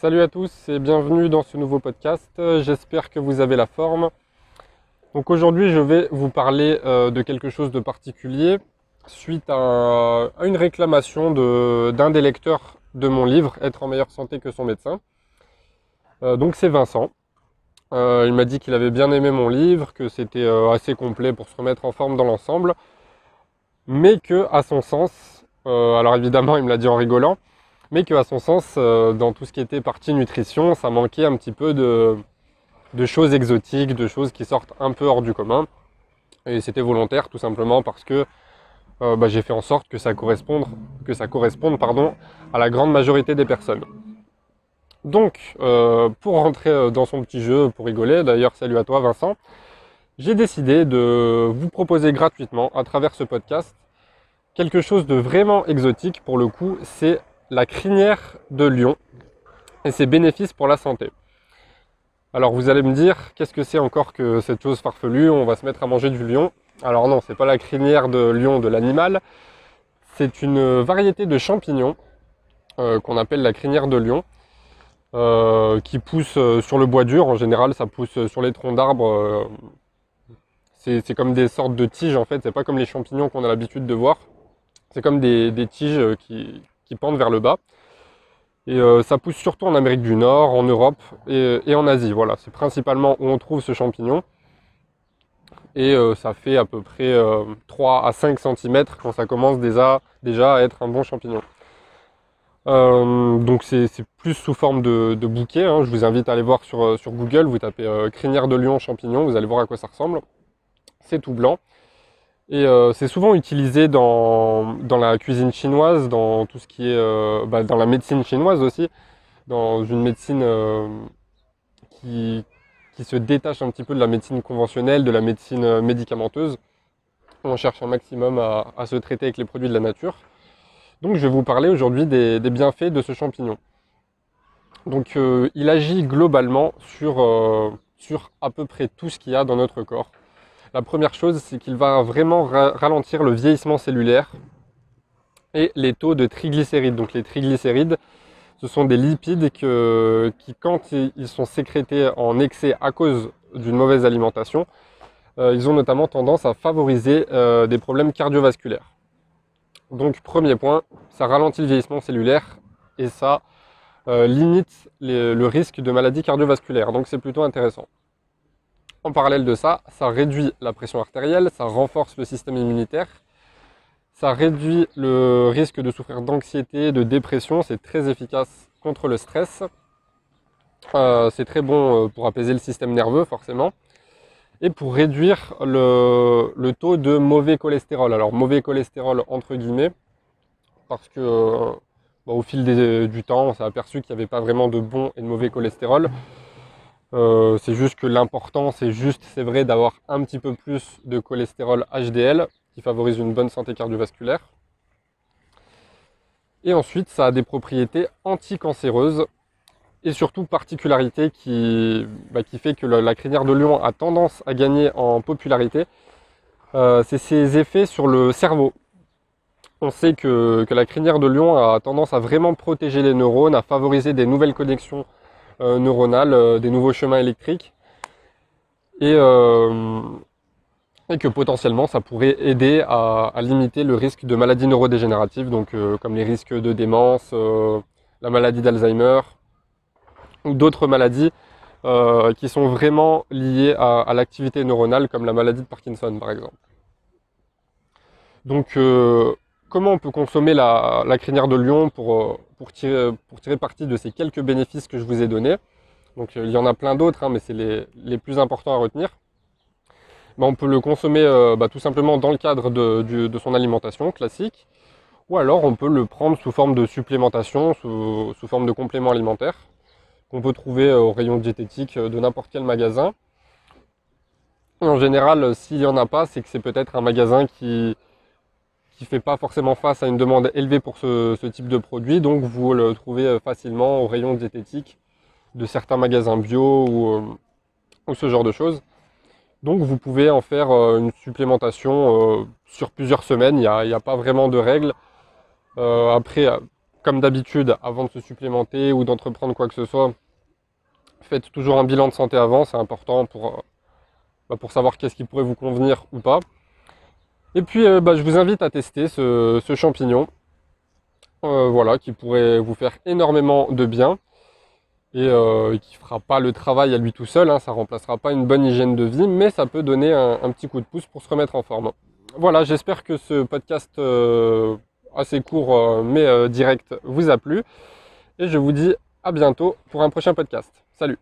Salut à tous et bienvenue dans ce nouveau podcast. J'espère que vous avez la forme. Donc aujourd'hui je vais vous parler euh, de quelque chose de particulier suite à, une réclamation d'un des lecteurs de mon livre Être en meilleure santé que son médecin. Euh, donc c'est Vincent. Euh, il m'a dit qu'il avait bien aimé mon livre, que c'était assez complet pour se remettre en forme dans l'ensemble, mais que à son sens, alors évidemment il me l'a dit en rigolant, mais qu'à son sens, euh, dans tout ce qui était partie nutrition, ça manquait un petit peu de, choses exotiques, de choses qui sortent un peu hors du commun. Et c'était volontaire tout simplement parce que euh, bah, j'ai fait en sorte que ça corresponde, que ça corresponde pardon, à la grande majorité des personnes. Donc, euh, pour rentrer dans son petit jeu, pour rigoler, d'ailleurs salut à toi Vincent, j'ai décidé de vous proposer gratuitement à travers ce podcast quelque chose de vraiment exotique pour le coup, c'est la crinière de lion et ses bénéfices pour la santé. Alors vous allez me dire, qu'est-ce que c'est encore que cette chose farfelue? On va se mettre à manger du lion. Alors non, c'est pas la crinière de lion de l'animal, c'est une variété de champignons euh, qu'on appelle la crinière de lion, euh, qui pousse euh, sur le bois dur. En général, ça pousse sur les troncs d'arbres. c'est comme des sortes de tiges en fait. C'est pas comme les champignons qu'on a l'habitude de voir. C'est comme des tiges qui, qui pendent vers le bas. Et euh, ça pousse surtout en Amérique du Nord, en Europe et, en Asie. Voilà, c'est principalement où on trouve ce champignon. Et euh, ça fait à peu près 3 euh, à 5 cm quand ça commence déjà, déjà à être un bon champignon. donc c'est plus sous forme de, bouquet. Hein. Je vous invite à aller voir sur, sur Google, vous tapez crinière de lion champignon, vous allez voir à quoi ça ressemble. C'est tout blanc. Et euh, c'est souvent utilisé dans, la cuisine chinoise, dans tout ce qui est euh, bah, dans la médecine chinoise aussi, dans une médecine euh, qui, qui, se détache un petit peu de la médecine conventionnelle, de la médecine médicamenteuse. On cherche un maximum à, à, se traiter avec les produits de la nature. Donc je vais vous parler aujourd'hui des, des, bienfaits de ce champignon. Donc il agit globalement sur, sur à peu près tout ce qu'il y a dans notre corps. La première chose, c'est qu'il va vraiment ralentir le vieillissement cellulaire et les taux de triglycérides. Donc les triglycérides, ce sont des lipides qui, quand ils sont sécrétés en excès à cause d'une mauvaise alimentation, euh, ils ont notamment tendance à favoriser euh, des problèmes cardiovasculaires. Donc premier point, ça ralentit le vieillissement cellulaire et ça euh, limite le risque de maladies cardiovasculaires. Donc c'est plutôt intéressant. En parallèle de ça, ça réduit la pression artérielle, ça renforce le système immunitaire, ça réduit le risque de souffrir d'anxiété, de dépression, c'est très efficace contre le stress. Euh, c'est très bon euh, pour apaiser le système nerveux forcément. Et pour réduire le, taux de mauvais cholestérol. Alors mauvais cholestérol entre guillemets, parce que euh, au fil du temps, on s'est aperçu qu'il n'y avait pas vraiment de bon et de mauvais cholestérol. Euh, c'est juste que l'important, c'est juste, c'est vrai, d'avoir un petit peu plus de cholestérol HDL qui favorise une bonne santé cardiovasculaire. Et ensuite, ça a des propriétés anticancéreuses et surtout particularité qui, bah, fait que la, crinière de lion a tendance à gagner en popularité. Euh, c'est ses effets sur le cerveau. On sait que, la crinière de lion a tendance à vraiment protéger les neurones, à favoriser des nouvelles connexions neuronales, euh, des nouveaux chemins électriques. Et, euh, et, que potentiellement ça pourrait aider à, limiter le risque de maladies neurodégénératives, donc comme les risques de démence, la maladie d'Alzheimer ou d'autres maladies qui sont vraiment liées à, l'activité neuronale, comme la maladie de Parkinson par exemple. Donc comment on peut consommer la, crinière de lion pour, euh, pour, tirer, pour tirer parti de ces quelques bénéfices que je vous ai donnés. Donc euh, il y en a plein d'autres, hein, mais c'est les, plus importants à retenir. Ben, on peut le consommer euh, bah, tout simplement dans le cadre de, son alimentation classique, ou alors on peut le prendre sous forme de supplémentation, sous forme de complément alimentaire, qu'on peut trouver au rayon diététique de n'importe quel magasin. en général, s'il n'y en a pas, c'est que c'est peut-être un magasin qui, qui fait pas forcément face à une demande élevée pour ce, type de produit. Donc vous le trouvez euh, facilement au rayon diététique de certains magasins bio ou, euh, ce genre de choses. Donc vous pouvez en faire euh, une supplémentation sur plusieurs semaines. Il n'y a, pas vraiment de règles. après, comme d'habitude, avant de se supplémenter ou d'entreprendre quoi que ce soit, faites toujours un bilan de santé avant, c'est important pour, bah, pour savoir qu'est-ce qui pourrait vous convenir ou pas. Et puis euh, bah, je vous invite à tester ce, champignon, euh, voilà, qui pourrait vous faire énormément de bien et qui ne fera pas le travail à lui tout seul, hein, ça ne remplacera pas une bonne hygiène de vie, mais ça peut donner un, petit coup de pouce pour se remettre en forme. Voilà, j'espère que ce podcast assez court mais direct vous a plu et je vous dis à bientôt pour un prochain podcast. Salut